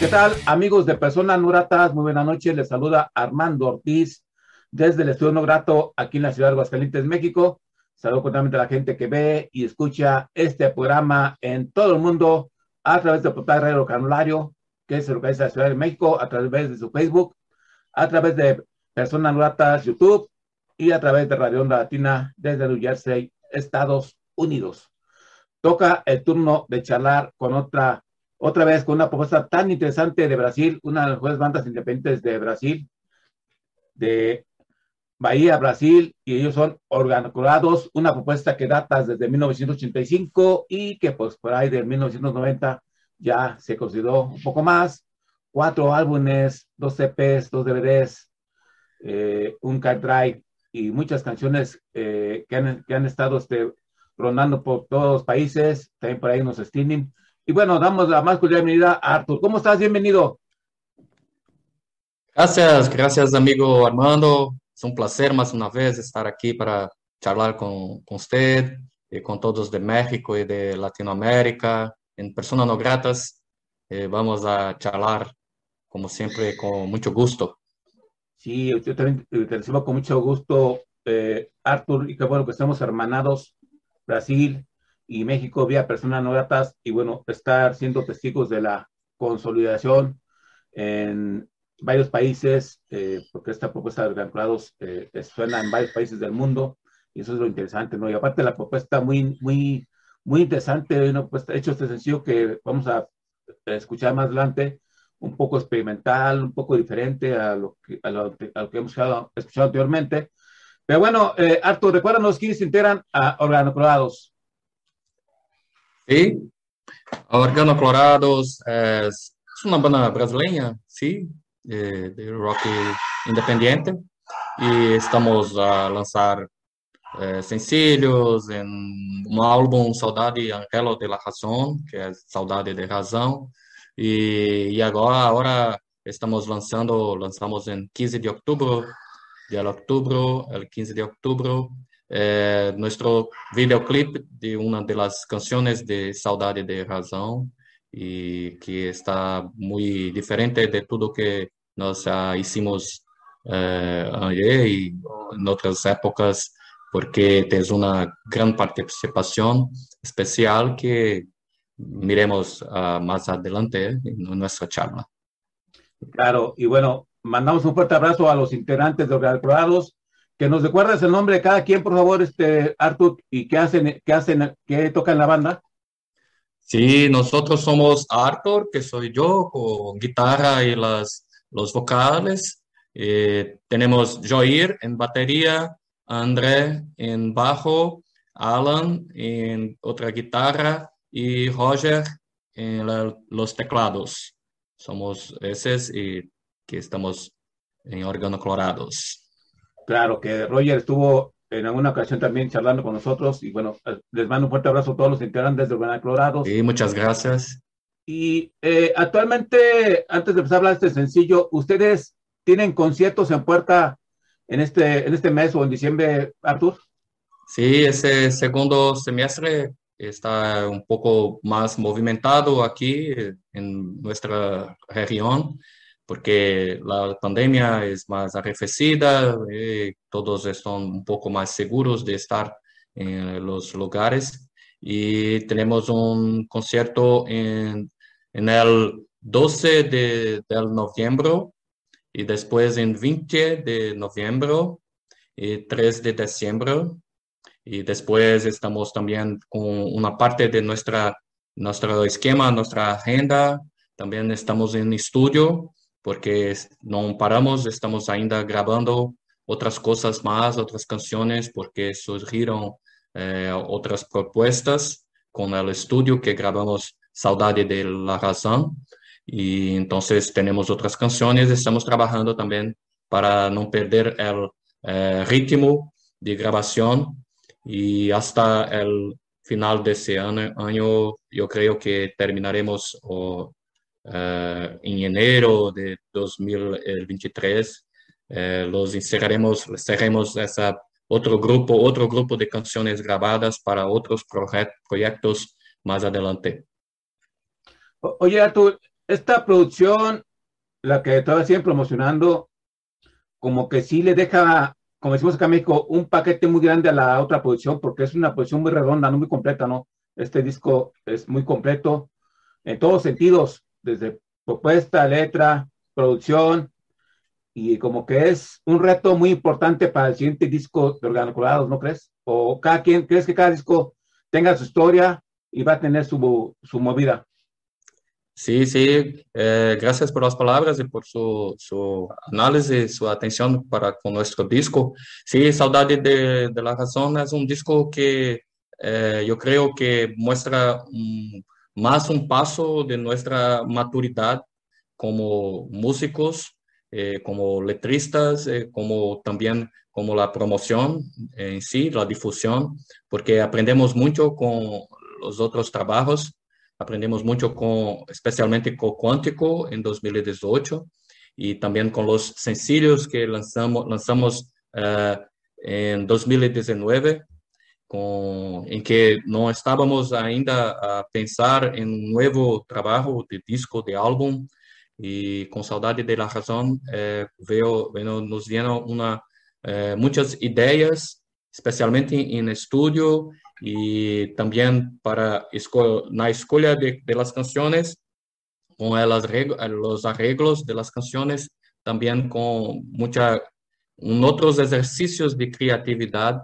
¿Qué tal, amigos de Personas No Gratas? Muy buenas noches. Les saluda Armando Ortiz desde el Estudio No Grato aquí en la ciudad de Aguascalientes, México. Saludo totalmente a la gente que ve y escucha este programa en todo el mundo a través del portal Radio Canulario, que se localiza en la Ciudad de México, a través de su Facebook, a través de Personas No Gratas YouTube y a través de Radio Onda Latina desde New Jersey, Estados Unidos. Toca el turno de charlar con otra otra vez con una propuesta tan interesante de Brasil, una de las mejores bandas independientes de Brasil, de Bahía, Brasil, y ellos son Organoclorados, una propuesta que data desde 1985 y que pues por ahí de 1990 ya se consideró un poco más, cuatro álbumes, dos CPs, dos DVDs, eh, un card drive y muchas canciones eh, que, han, que han estado este, rondando por todos los países, también por ahí unos streaming. Y bueno, damos la más cordial bienvenida a Artur. ¿Cómo estás? Bienvenido. Gracias, gracias amigo Armando. Es un placer más una vez estar aquí para charlar con, con usted y con todos de México y de Latinoamérica. En Personas No Gratas eh, vamos a charlar, como siempre, con mucho gusto. Sí, yo también te recibo con mucho gusto, eh, Artur, y qué bueno que estamos hermanados, Brasil, y México vía personas no gratas y bueno, estar siendo testigos de la consolidación en varios países, eh, porque esta propuesta de vinculados eh, suena en varios países del mundo y eso es lo interesante, ¿no? Y aparte la propuesta muy, muy, muy interesante, una propuesta, hecho este sencillo que vamos a escuchar más adelante, un poco experimental, un poco diferente a lo que, a lo, que hemos escuchado, escuchado anteriormente. Pero bueno, eh, Artur, recuérdanos quiénes integran a Organoclorados. Sí, Organoclorados es, es una banda brasileña, sí, de, de rock independiente y estamos a lanzar eh, sencillos en un álbum Saudade Angelo de la Razón, que é Saudade de Razão, e, e agora, agora estamos lançando, lançamos em 15 de outubro, dia de outubro, el 15 de outubro, eh, nuestro videoclip de una de las canciones de Saudade de Razón y que está muy diferente de todo que nos uh, hicimos eh, ayer y en otras épocas porque es una gran participación especial que miremos uh, más adelante en nuestra charla. Claro, y bueno, mandamos un fuerte abrazo a los integrantes de Organizados que nos recuerdes el nombre de cada quien, por favor, este, Artur, y qué hacen, qué hacen, qué tocan la banda. Sí, nosotros somos Arthur, que soy yo, con guitarra y las, los vocales. Eh, tenemos Joir en batería, André en bajo, Alan en otra guitarra y Roger en los teclados. Somos esos y que estamos en órganos clorados. Claro, que Roger estuvo en alguna ocasión también charlando con nosotros y bueno, les mando un fuerte abrazo a todos los integrantes de Urbana Clorados. Sí, muchas gracias. Y eh, actualmente, antes de empezar a hablar de este sencillo, ¿ustedes tienen conciertos en puerta en este, en este mes o en diciembre, Artur? Sí, ese segundo semestre está un poco más movimentado aquí en nuestra región porque la pandemia es más arrefecida, eh, todos están un poco más seguros de estar en los lugares. Y tenemos un concierto en, el 12 de, de noviembre y después en 20 de noviembre y 3 de diciembre. Y después estamos también con una parte de nuestra nuestro esquema, nuestra agenda, también estamos en estudio porque não paramos, estamos ainda gravando outras coisas mais, outras canções, porque surgiram eh, outras propostas con el estudio que grabamos Saudade de la Razón. Y entonces tenemos otras canciones, estamos trabajando también para no perder el eh, ritmo de grabación y hasta el final de ese año, año yo creo que terminaremos o, en enero de 2023 eh, los encerraremos, cerremos esa otro grupo, otro grupo de canciones grabadas para otros proyectos más adelante. Oye, Artur, esta producción, la que estaba siempre promocionando, como que sí le deja, como decimos acá en México, un paquete muy grande a la otra producción, porque es una producción muy redonda, no muy completa, ¿no? Este disco es muy completo en todos sentidos, desde propuesta, letra, producción, y como que es un reto muy importante para el siguiente disco de Organocolados, ¿no crees? O cada quien, ¿crees que cada disco tenga su historia y va a tener su, su movida? Sí, sí, eh, gracias por las palabras y por su, su análisis, su atención para con nuestro disco. Sí, Saudade de, de la Razón es un disco que eh, yo creo que muestra un, más un paso de nuestra maturidad como músicos eh, como letristas, eh, como también como la promoción en sí, la difusión, porque aprendemos mucho con los otros trabajos, aprendemos mucho con, especialmente con Cuántico en 2018 y también con los sencillos que lanzamos, lanzamos uh, en 2019, con, en que no estábamos ainda a pensar en un nuevo trabajo de disco, de álbum, y con saudade de la razón eh, veo, bueno, nos vienen una, eh, muchas ideas, especialmente en estudio y también para la escuela de, de, las canciones, con el arreglo, los arreglos de las canciones, también con mucha, otros ejercicios de creatividad,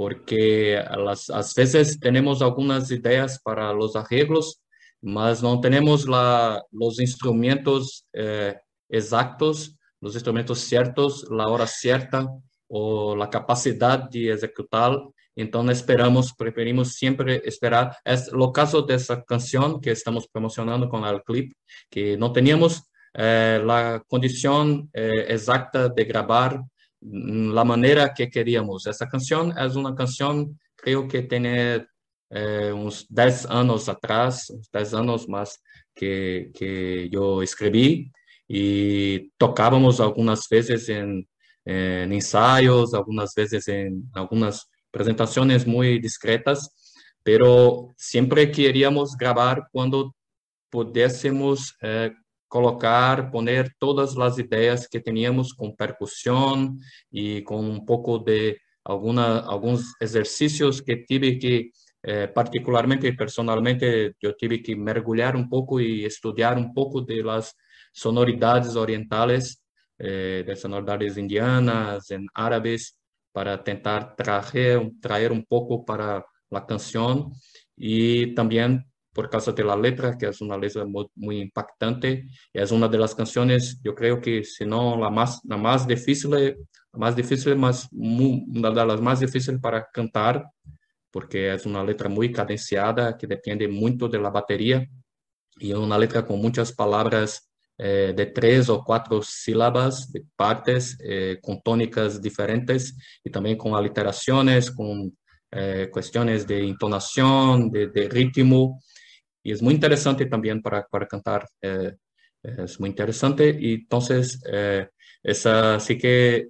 porque a las, a veces tenemos algunas ideas para los arreglos, mas no tenemos la, los instrumentos eh, exactos, los instrumentos ciertos, la hora cierta o la capacidad de ejecutar. Entonces esperamos, preferimos siempre esperar. Es lo caso de esa canción que estamos promocionando con el clip, que no teníamos eh, la condición eh, exacta de grabar la manera que queríamos. Esa canción es una canción, creo que tiene é, uns 10 anos atrás, uns 10 anos mais que, que eu escrevi e tocávamos algumas vezes em, em ensaios, algumas vezes em algumas apresentações muito discretas, pero sempre queríamos gravar quando pudéssemos eh, colocar, poner todas as ideias que tínhamos com percussão e com um pouco de alguma, alguns exercícios que tive que eh, particularmente y personalmente, yo tuve que mergulhar un poco y estudiar un poco de las sonoridades orientales, eh, de sonoridades indianas, en árabes, para tentar traer, traer un poco para la canción. Y también por causa de la letra, que es una letra muy, muy, impactante. Es una de las canciones, yo creo que, si no la más, la más difícil, la más difícil, más, una de las más difíciles para cantar, porque é uma letra muito cadenciada, que depende muito da bateria, e é uma letra com muitas palavras eh, de três ou quatro sílabas, de partes, eh, com tônicas diferentes, e também com aliterações, com eh, questões de entonação, de, de, ritmo, e é muito interessante também para, para cantar, é muito interessante, e então, essa sí que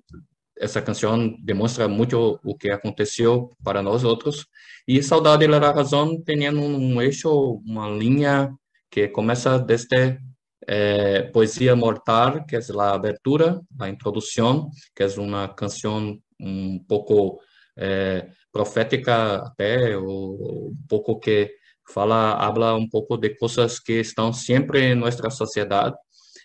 essa canção demonstra muito o que aconteceu para nós outros. E Saudade da Razão tem um eixo, uma linha que começa desde eh, Poesia Mortal, que é a abertura, a introdução, que é uma canção um pouco eh, profética até, ou um pouco que fala, habla um pouco de coisas que estão sempre em nossa sociedade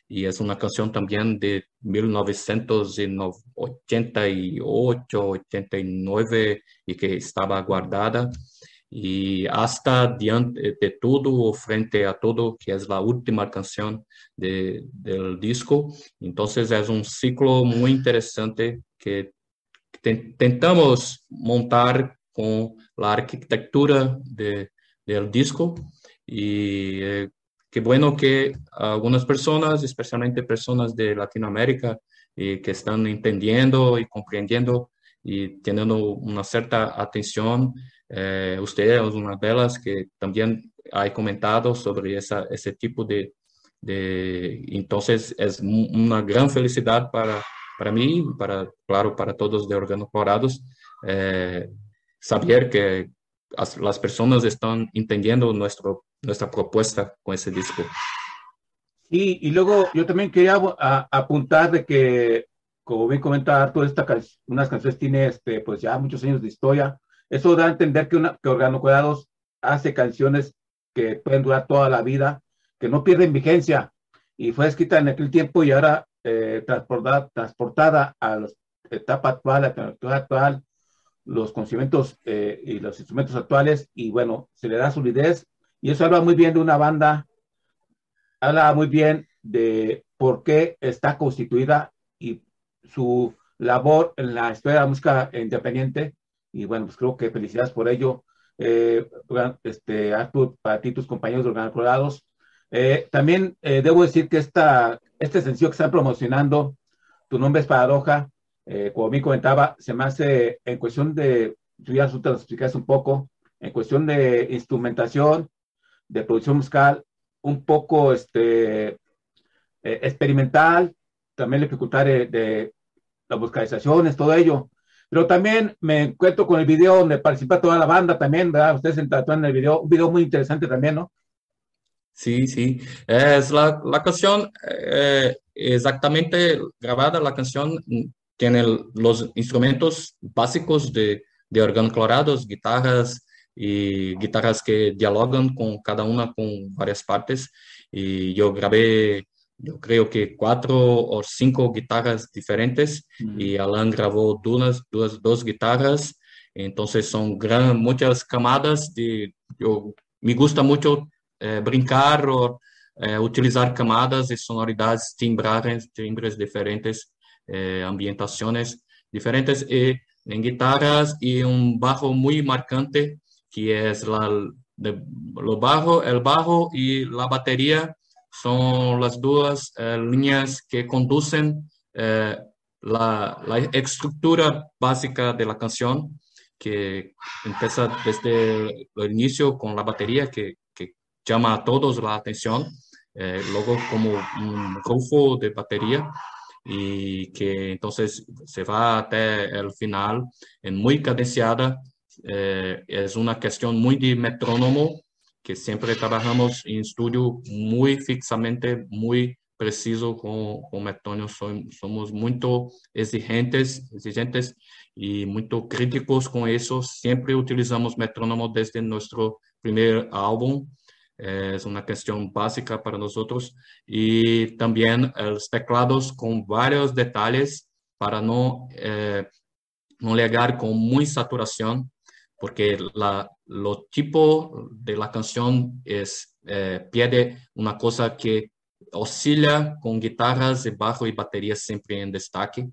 y es una canción también de 1988, 89 y que estaba guardada y hasta diante de todo, frente a todo, que es la última canción de, del disco. Entonces es un ciclo muy interesante que tentamos montar con la arquitectura de del disco y eh, qué bueno que algunas personas, especialmente personas de Latinoamérica, que están entendiendo y comprendiendo y teniendo una cierta atención. Eh, usted es una de las que también ha comentado sobre esa, ese tipo de, de, Entonces, es una gran felicidad para, para mí, para, claro, para todos de órganos colorados, eh, saber que las personas están entendiendo nuestro, nuestra propuesta con ese disco. Sí, y luego yo también quería apuntar de que, como bien comentaba todas estas unas canciones tiene este, pues ya muchos años de historia. Eso da a entender que, una, que Organo Cuidados hace canciones que pueden durar toda la vida, que no pierden vigencia. Y fue escrita en aquel tiempo y ahora eh, transportada, transportada a la etapa actual, a la tecnología actual, los conocimientos eh, y los instrumentos actuales y bueno, se le da solidez y eso habla muy bien de una banda, habla muy bien de por qué está constituida y su labor en la historia de la música independiente y bueno, pues creo que felicidades por ello. Eh, este, Artur, para ti, tus compañeros organizados. Eh, también eh, debo decir que esta, este sencillo que están promocionando, Tu nombre es Paradoja, eh, como me comentaba, se me hace en cuestión de, tú ya te lo explicaste un poco, en cuestión de instrumentación, de producción musical, un poco este, eh, experimental, también la dificultad de, de las vocalizaciones, todo ello. Pero también me encuentro con el video donde participa toda la banda también, ¿verdad? Ustedes en el video, un video muy interesante también, ¿no? Sí, sí. Es la, la canción eh, exactamente grabada, la canción tiene los instrumentos básicos de, de órgano colorados, guitarras y guitarras que dialogan con cada una con varias partes. Y yo grabé, yo creo que cuatro o cinco guitarras diferentes y Alan grabó dos, dos, dos guitarras. Entonces son gran, muchas camadas de, yo, me gusta mucho eh, brincar o eh, utilizar camadas y sonoridades timbres, timbres diferentes eh, ambientaciones diferentes eh, en guitarras y un bajo muy marcante que es la, de, lo bajo, el bajo y la batería son las dos eh, líneas que conducen la, la, estructura básica de la canción que empieza desde el inicio con la batería que, que llama a todos la atención, luego como un rufo de batería y que entonces se va hasta el final en muy cadenciada. Eh, es una cuestión muy de metrónomo que siempre trabajamos en estudio muy fixamente, muy preciso con, con metrónomo. Somos muy exigentes, exigentes y muy críticos con eso. Siempre utilizamos metrónomo desde nuestro primer álbum es una cuestión básica para nosotros. Y también los teclados con varios detalles para no, eh, no llegar con muy saturación porque la, lo tipo de la canción es eh, pide una cosa que oscila con guitarras de bajo y batería siempre en destaque.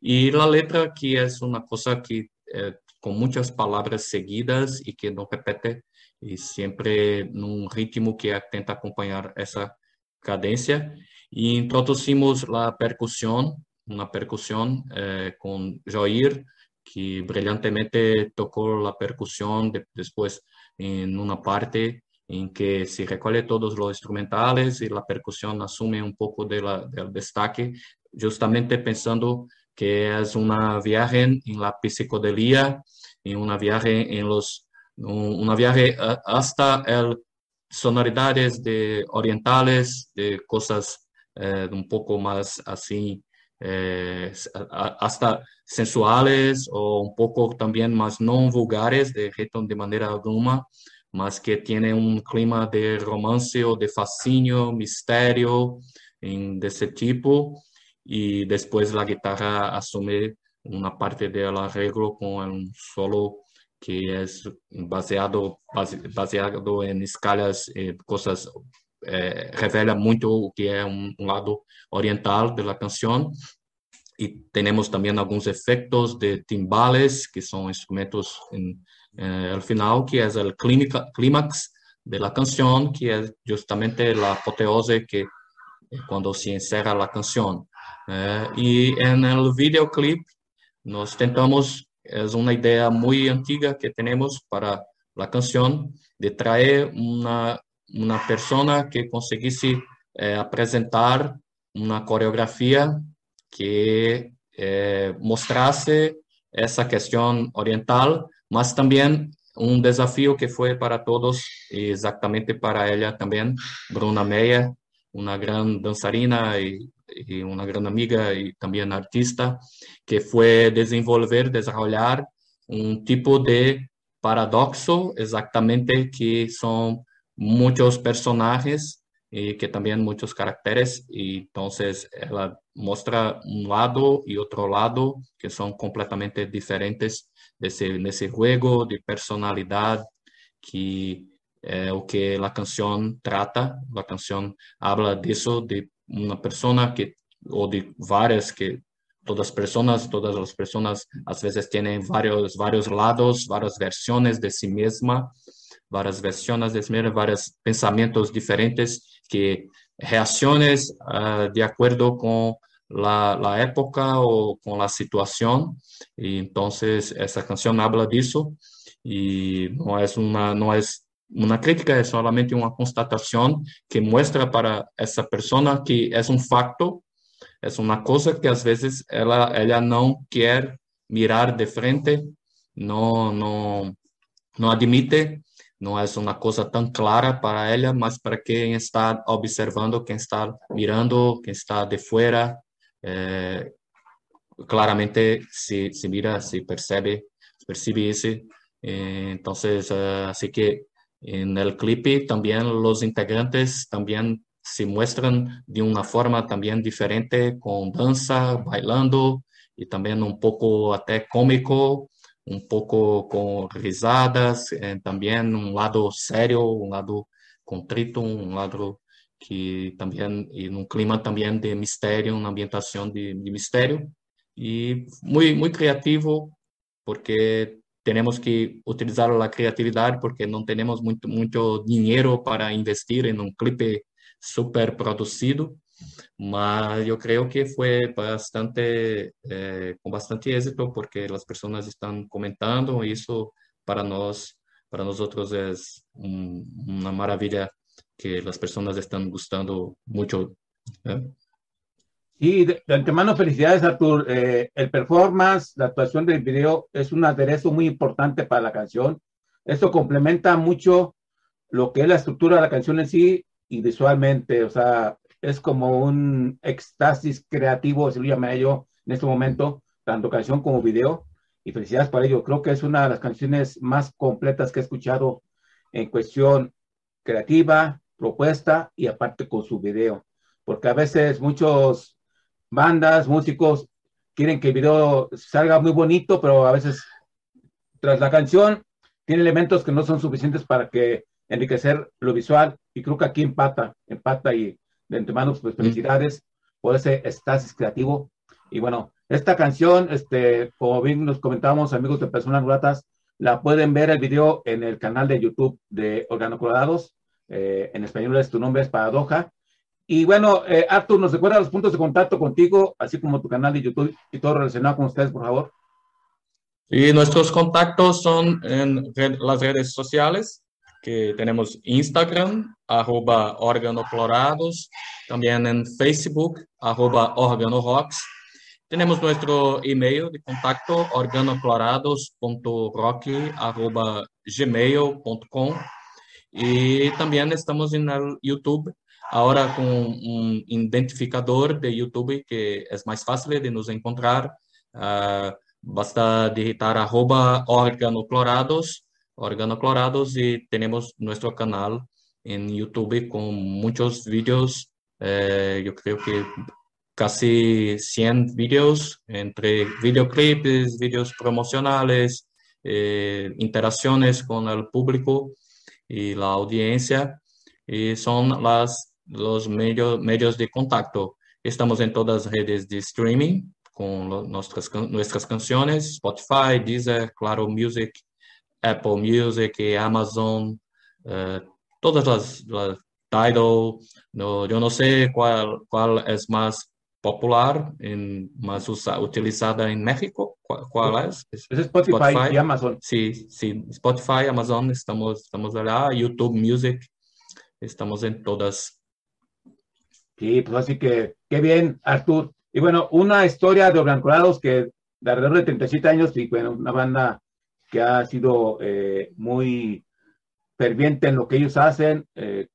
Y la letra que es una cosa que eh, con muchas palabras seguidas y que no repite y siempre en un ritmo que intenta acompañar esa cadencia. Y introducimos la percusión, una percusión eh, con Joir, que brillantemente tocó la percusión después en una parte en que se recoge todos los instrumentales y la percusión asume un poco de la, del destaque, justamente pensando que es una viaje en la psicodelia, en una viaje en los una viaje hasta sonoridades de orientales, de cosas eh, un poco más así, eh, hasta sensuales o un poco también más no vulgares, de de manera alguna, más que tiene un clima de romance o de fascinio, misterio de ese tipo. Y después la guitarra asume una parte del arreglo con un solo que es baseado, base, baseado en escalas, eh, cosas, eh, revela muito o que é um, um, lado oriental da canção. y tenemos también algunos efectos de timbales, que son instrumentos en, eh, al final, que es el clímax de la canción, que es justamente la apoteose que cuando se encierra la canción. Eh, y en el videoclip nos tentamos, es una idea muy antigua que tenemos para la canción, de traer una, una persona que conseguisse eh, presentar uma coreografia que eh, mostrasse essa questão oriental, mas também um desafio que foi para todos, exatamente para ela também, Bruna Meyer, uma grande dançarina e, e uma grande amiga e também artista, que foi desenvolver, desenvolver um tipo de paradoxo, exatamente que são muchos personajes y que también muchos caracteres y entonces ella muestra un lado y otro lado que son completamente diferentes de ese, de ese juego de personalidad que eh, o que la canción trata. La canción habla de eso, de una persona que, o de varias que todas personas, todas las personas a veces tienen varios, varios lados, varias versiones de sí misma várias versões de vários pensamentos diferentes que reações uh, de acordo com la, la, época ou com a situação e então essa canção habla disso e não é uma não é uma crítica é solamente uma constatação que mostra para essa pessoa que é um fato é uma coisa que às vezes ela ela não quer mirar de frente não não não admite não é uma coisa tão clara para ela, mas para quem está observando, quem está mirando, quem está de fora, eh, claramente se, se mira, se percebe, percibe isso. Eh, então, uh, assim que no clipe também os integrantes também se mostram de uma forma também diferente, com dança, bailando e também um pouco até cômico, un poco con risadas, eh, también un lado serio, un lado contrito, un lado que también, en un clima también de misterio, una ambientación de, de misterio, y muy, muy creativo, porque tenemos que utilizar la creatividad porque no tenemos mucho, mucho dinero para investir en un clip super producido mas eu creio que foi bastante eh, com bastante êxito porque as pessoas estão comentando isso para nós para nós outros é um, uma maravilha que as pessoas estão gostando muito ¿eh? Y de, de, antemano, felicidades, Artur. Eh, el performance, la actuación del video es un aderezo muy importante para la canción. Esto complementa mucho lo que es la estructura de la canción en sí y visualmente. O sea, es como un éxtasis creativo, se lo llama yo en este momento, tanto canción como video. Y felicidades para ello. Creo que es una de las canciones más completas que he escuchado en cuestión creativa, propuesta y aparte con su video. Porque a veces muchos bandas, músicos quieren que el video salga muy bonito, pero a veces tras la canción tiene elementos que no son suficientes para que enriquecer lo visual y creo que aquí empata, empata y de antemano, pues felicidades por ese estasis creativo. Y bueno, esta canción, este, como bien nos comentábamos, amigos de Personas Gratas, la pueden ver el video en el canal de YouTube de Organocolorados. Eh, en español es tu nombre es Paradoja. Y bueno, eh, Artur, ¿nos recuerda los puntos de contacto contigo, así como tu canal de YouTube y todo relacionado con ustedes, por favor? Y nuestros contactos son en las redes sociales que tenemos Instagram, arroba organoclorados, también en Facebook, arroba organorocks. Tenemos nuestro email de contacto organoclorados.rock.gmail.com y también estamos en el YouTube ahora con un identificador de YouTube que es más fácil de nos encontrar. Uh, basta digitar arroba organoclorados organoclorados y tenemos nuestro canal en YouTube con muchos vídeos, eh, yo creo que casi 100 vídeos entre videoclips, vídeos promocionales, eh, interacciones con el público y la audiencia, y son las, los medios, medios de contacto. Estamos en todas las redes de streaming, con nuestras, nuestras canciones, Spotify, Deezer, Claro Music, Apple Music, Amazon, eh, todas las, las Tidal. No, yo no sé cuál, cuál es más popular, en, más utilizada en México. ¿Cuál, es? Es Spotify, y Amazon. Sí, sí, Spotify, Amazon, estamos, estamos allá, YouTube Music, estamos en todas. Sí, pues así que, qué bien, Artur. Y bueno, una historia de Organizados que de alrededor de 37 años y bueno, una banda que ha sido eh, muy ferviente en lo que ellos hacen, eh,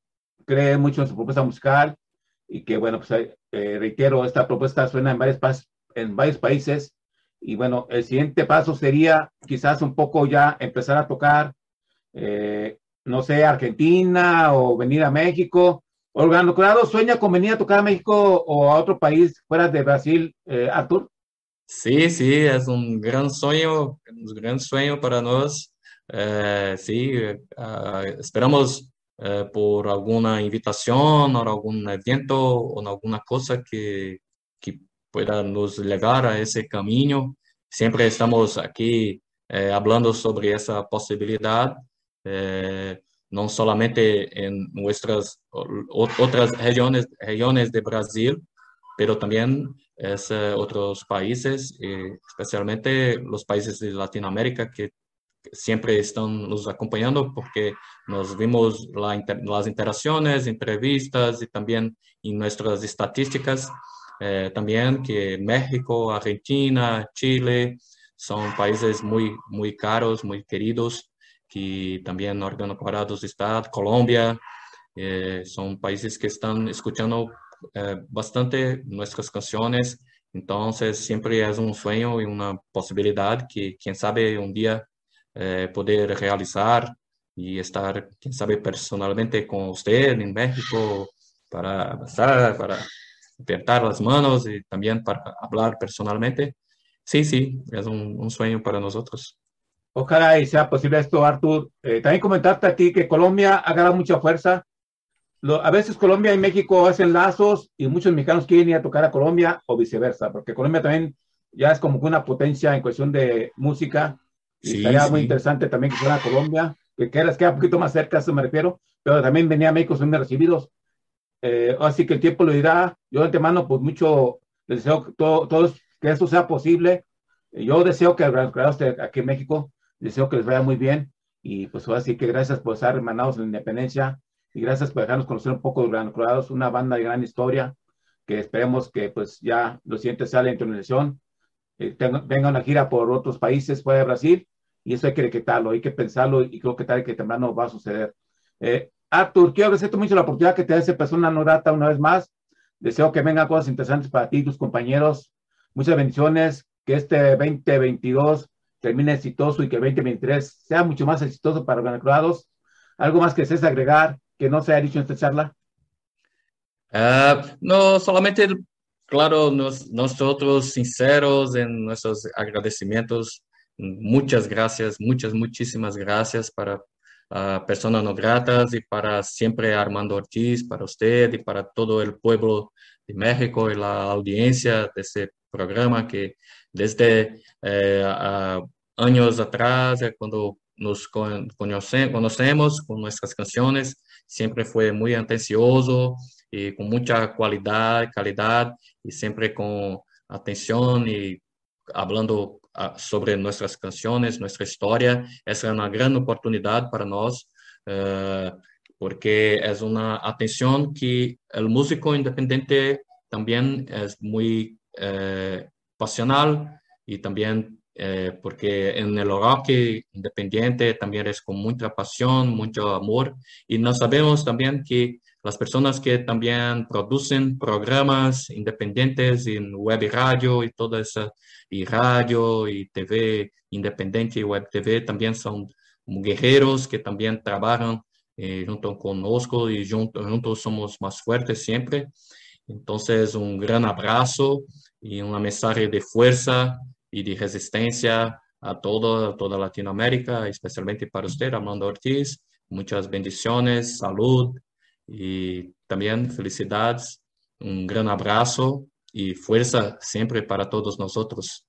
cree mucho en su propuesta musical y que bueno, pues eh, reitero, esta propuesta suena en varios, en varios países y bueno, el siguiente paso sería quizás un poco ya empezar a tocar, no sé, Argentina o venir a México Organo Colorado sueña con venir a tocar a México o a otro país fuera de Brasil, eh, Artur. Sí, sí, es un gran sueño, un gran sueño para nosotros. Eh, sí, eh, esperamos por alguna invitación o algún evento o alguna cosa que, que pueda nos llevar a ese camino. Siempre estamos aquí hablando sobre esa posibilidad no solamente en nuestras otras regiones, regiones de Brasil, pero también es, eh, otros países, especialmente los países de Latinoamérica que siempre están nos acompañando porque nos vimos las interacciones, entrevistas y también en nuestras estadísticas, eh, también que México, Argentina, Chile son países muy, muy caros, muy queridos que también órgano Parados está, Colombia, eh, son países que están escuchando eh, bastante nuestras canciones, entonces siempre es un sueño y una posibilidad que quién sabe un día eh, poder realizar y estar, quién sabe, personalmente con usted en México para pasar, para apretar las manos y también para hablar personalmente. Sí, sí, es un sueño para nosotros. Ojalá y sea posible esto, Artur. Eh, también comentarte a ti que Colombia ha ganado mucha fuerza. a veces Colombia y México hacen lazos y muchos mexicanos quieren ir a tocar a Colombia o viceversa, porque Colombia también ya es como que una potencia en cuestión de música. Y sería muy interesante también que fuera a Colombia, que queda, queda un poquito más cerca, a eso me refiero, pero también venía a México, son bien recibidos. Eh, así que el tiempo lo dirá. Yo de antemano, pues mucho, les deseo todo, todos que esto sea posible. Yo deseo que el esté aquí en México Deseo que les vaya muy bien y pues ahora sí que gracias por estar hermanados en la independencia y gracias por dejarnos conocer un poco de Gran Colorados, una banda de gran historia que esperemos que pues ya lo siguiente sea la internacionalización, eh, venga una gira por otros países fuera de Brasil y eso hay que decretarlo, hay que pensarlo y creo que tal que temprano va a suceder. Eh, Artur, quiero agradecerte mucho la oportunidad que te esa persona no una vez más. Deseo que vengan cosas interesantes para ti y tus compañeros. Muchas bendiciones, que este 2022 termine exitoso y que el 2023 sea mucho más exitoso para Organizados. ¿Algo más que desees agregar que no se ha dicho en esta charla? Uh, no, solamente, claro, nos, nosotros sinceros en nuestros agradecimientos. Muchas gracias, muchas, muchísimas gracias para uh, personas no gratas y para siempre Armando Ortiz, para usted y para todo el pueblo de México y la audiencia de programa que desde eh, años atrás, eh, cuando nos conocemos con nuestras canciones, siempre fue muy atencioso y con mucha cualidad, calidad y siempre con atención y hablando ah, sobre nuestras canciones, nuestra historia. Es una gran oportunidad para nosotros eh, porque es una atención que el músico independiente también es muy pasional y también eh, porque en el rock independiente también es con mucha pasión, mucho amor y nos sabemos también que las personas que también producen programas independientes en web y radio y todo eso, y radio y TV independiente y web TV también son guerreros que también trabajan eh, junto con nosotros y juntos somos más fuertes siempre. Entonces, un gran abrazo y un mensaje de fuerza y de resistencia a toda, toda Latinoamérica, especialmente para usted, Armando Ortiz. Muchas bendiciones, salud y también felicidades. Un gran abrazo y fuerza siempre para todos nosotros.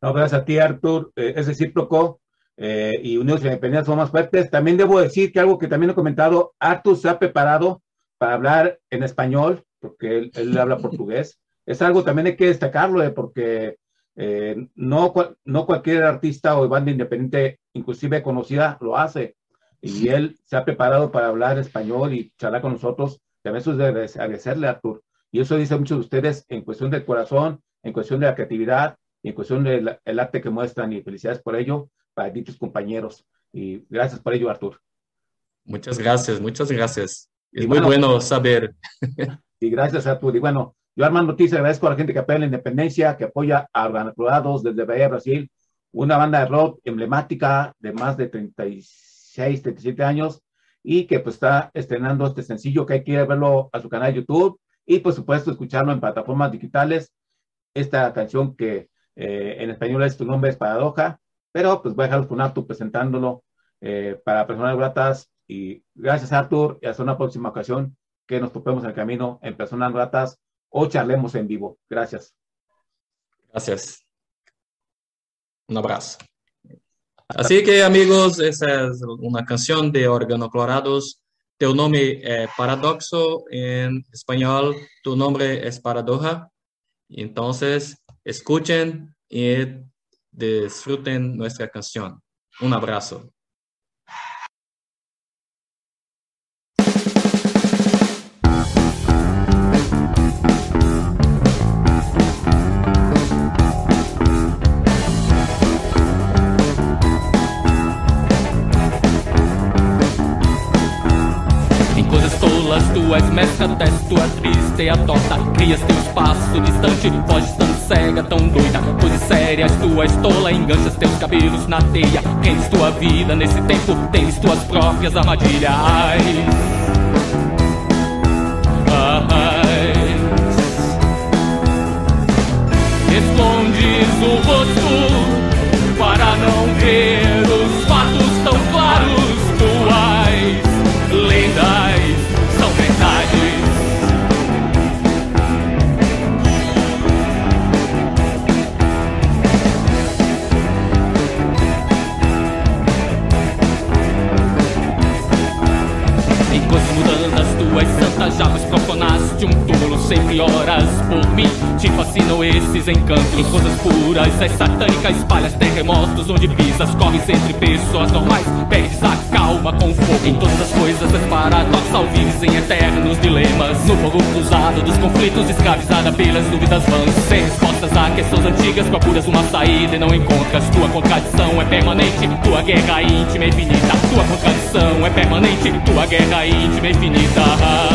No, gracias a ti, Artur. Eh, es recíproco eh, y Unidos Independientes son más fuertes. También debo decir que algo que también he comentado, Artur se ha preparado para hablar en español, porque él, él habla portugués. Es algo también hay que destacarlo, eh, porque eh, no, no cualquier artista o banda independiente, inclusive conocida, lo hace. Y él se ha preparado para hablar español y charlar con nosotros. También eso es de agradecerle, Artur. Y eso dice muchos de ustedes en cuestión del corazón, en cuestión de la creatividad, y en cuestión del el arte que muestran. Y felicidades por ello para dichos compañeros. Y gracias por ello, Artur. Muchas gracias, muchas gracias. Es y muy bueno, bueno saber. Y gracias, Artur. Y bueno, yo, Armando Ortiz, agradezco a la gente que apoya la independencia, que apoya a Organizados desde Bahía, Brasil, una banda de rock emblemática de más de 36, 37 años y que pues está estrenando este sencillo que hay que a verlo a su canal de YouTube y por supuesto escucharlo en plataformas digitales. Esta canción que eh, en español es Tu nombre es Paradoja, pero pues voy a dejarlo con Artur presentándolo eh, para personas gratas y gracias Artur y hasta una próxima ocasión que nos topemos en el camino en personas gratas o charlemos en vivo. Gracias. Gracias. Un abrazo. Así que amigos, esa es una canción de Organoclorados. Tu nombre es Paradoxo en español, tu nombre es Paradoja. Entonces, escuchen y disfruten nuestra canción. Un abrazo. Tu és mestra, testo, é triste e a torta. Crias teu espaço distante, foges tão cega, tão doida. Poses sérias, tu és tola, enganchas teus cabelos na teia. Queres tua vida nesse tempo, tens tuas próprias armadilhas. Escondes o rosto para não ver os fatos profanaste um túmulo sempre horas por mim. Te fascinam esses encantos coisas puras, és satânica Espalhas terremotos onde pisas Corres entre pessoas normais Perdes a calma com fogo. Em todas as coisas és paradoxal Vives em eternos dilemas. No fogo cruzado dos conflitos Escravizada pelas dúvidas vãs. Sem respostas a questões antigas Procuras uma saída e não encontras. Tua contradição é permanente Tua guerra íntima é infinita. Tua contradição é permanente Tua guerra íntima é infinita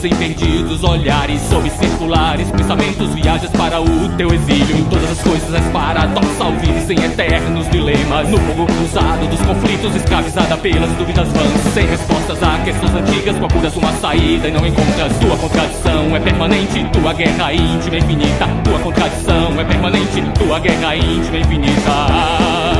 abstrata, voas em perdidos olhares sobre circulares, pensamentos, viagens para o teu exílio. Em todas as coisas és paradoxal, vives em eternos dilemas. No fogo cruzado dos conflitos, escravizada pelas dúvidas vãs. Sem respostas a questões antigas, procuras uma saída e não encontras. Tua contradição é permanente, tua guerra íntima infinita. Tua contradição é permanente, tua guerra íntima infinita.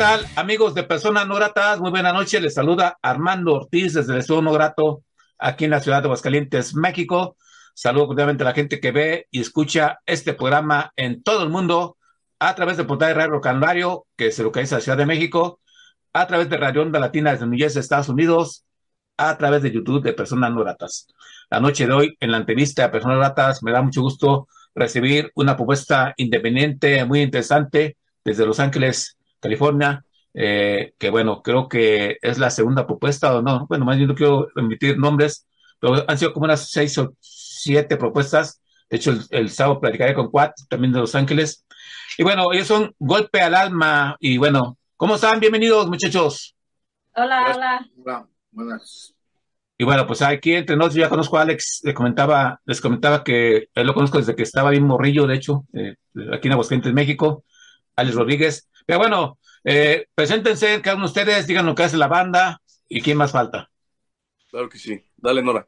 Tal, amigos de Personas No Gratas? Muy buena noche. Les saluda Armando Ortiz desde el Estudio No Grato, aquí en la ciudad de Aguascalientes, México. Saludo cordialmente a la gente que ve y escucha este programa en todo el mundo a través del portal de Radio Canulario, que se localiza en la Ciudad de México, a través de Radio Onda Latina desde New Estados Unidos, a través de YouTube de Personas No Gratas. La noche de hoy, en la entrevista a Personas No Gratas, me da mucho gusto recibir una propuesta independiente muy interesante desde Los Ángeles, California, eh, que bueno, creo que es la segunda propuesta o no, bueno, más bien no quiero emitir nombres, pero han sido como unas seis o siete propuestas. De hecho, el, el sábado platicaré con Quat, también de Los Ángeles. Y bueno, ellos son Golpe al Alma. Y bueno, ¿cómo están? Bienvenidos, muchachos. Hola, hola. Hola, buenas. Y bueno, pues aquí entre nosotros yo ya conozco a Alex, les comentaba, les comentaba que él lo conozco desde que estaba bien morrillo, de hecho, eh, aquí en Aguascalientes, México, Alex Rodríguez. Pero bueno, eh, preséntense cada uno de ustedes, digan lo que hace la banda y quién más falta. Claro que sí. Dale, Nora.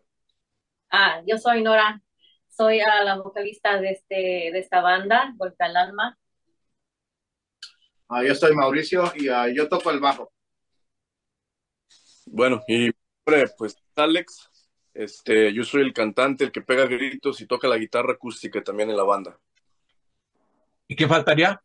Ah, yo soy Nora. Soy ah, la vocalista de, este, de esta banda, Golpe al Alma. Ah, yo soy Mauricio y ah, yo toco el bajo. Bueno, y pues Alex, este, yo soy el cantante, el que pega gritos y toca la guitarra acústica también en la banda. ¿Y qué faltaría?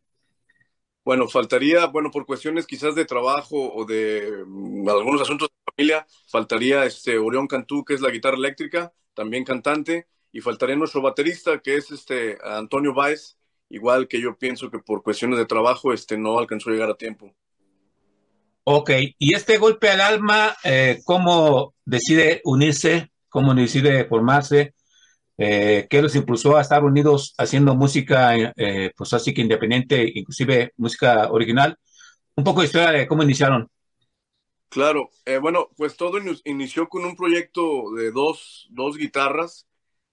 Bueno, faltaría, bueno, por cuestiones quizás de trabajo o de mm, algunos asuntos de familia, faltaría este Orión Cantú, que es la guitarra eléctrica, también cantante, y faltaría nuestro baterista, que es este Antonio Báez, igual que yo pienso que por cuestiones de trabajo este no alcanzó a llegar a tiempo. Ok, y este golpe al alma, eh, ¿cómo decide unirse? ¿Cómo decide formarse? Eh, ¿Qué los impulsó a estar unidos haciendo música, eh, pues así que independiente, inclusive música original? Un poco de historia de cómo iniciaron. Claro, eh, bueno, pues todo in- inició con un proyecto de dos, dos guitarras,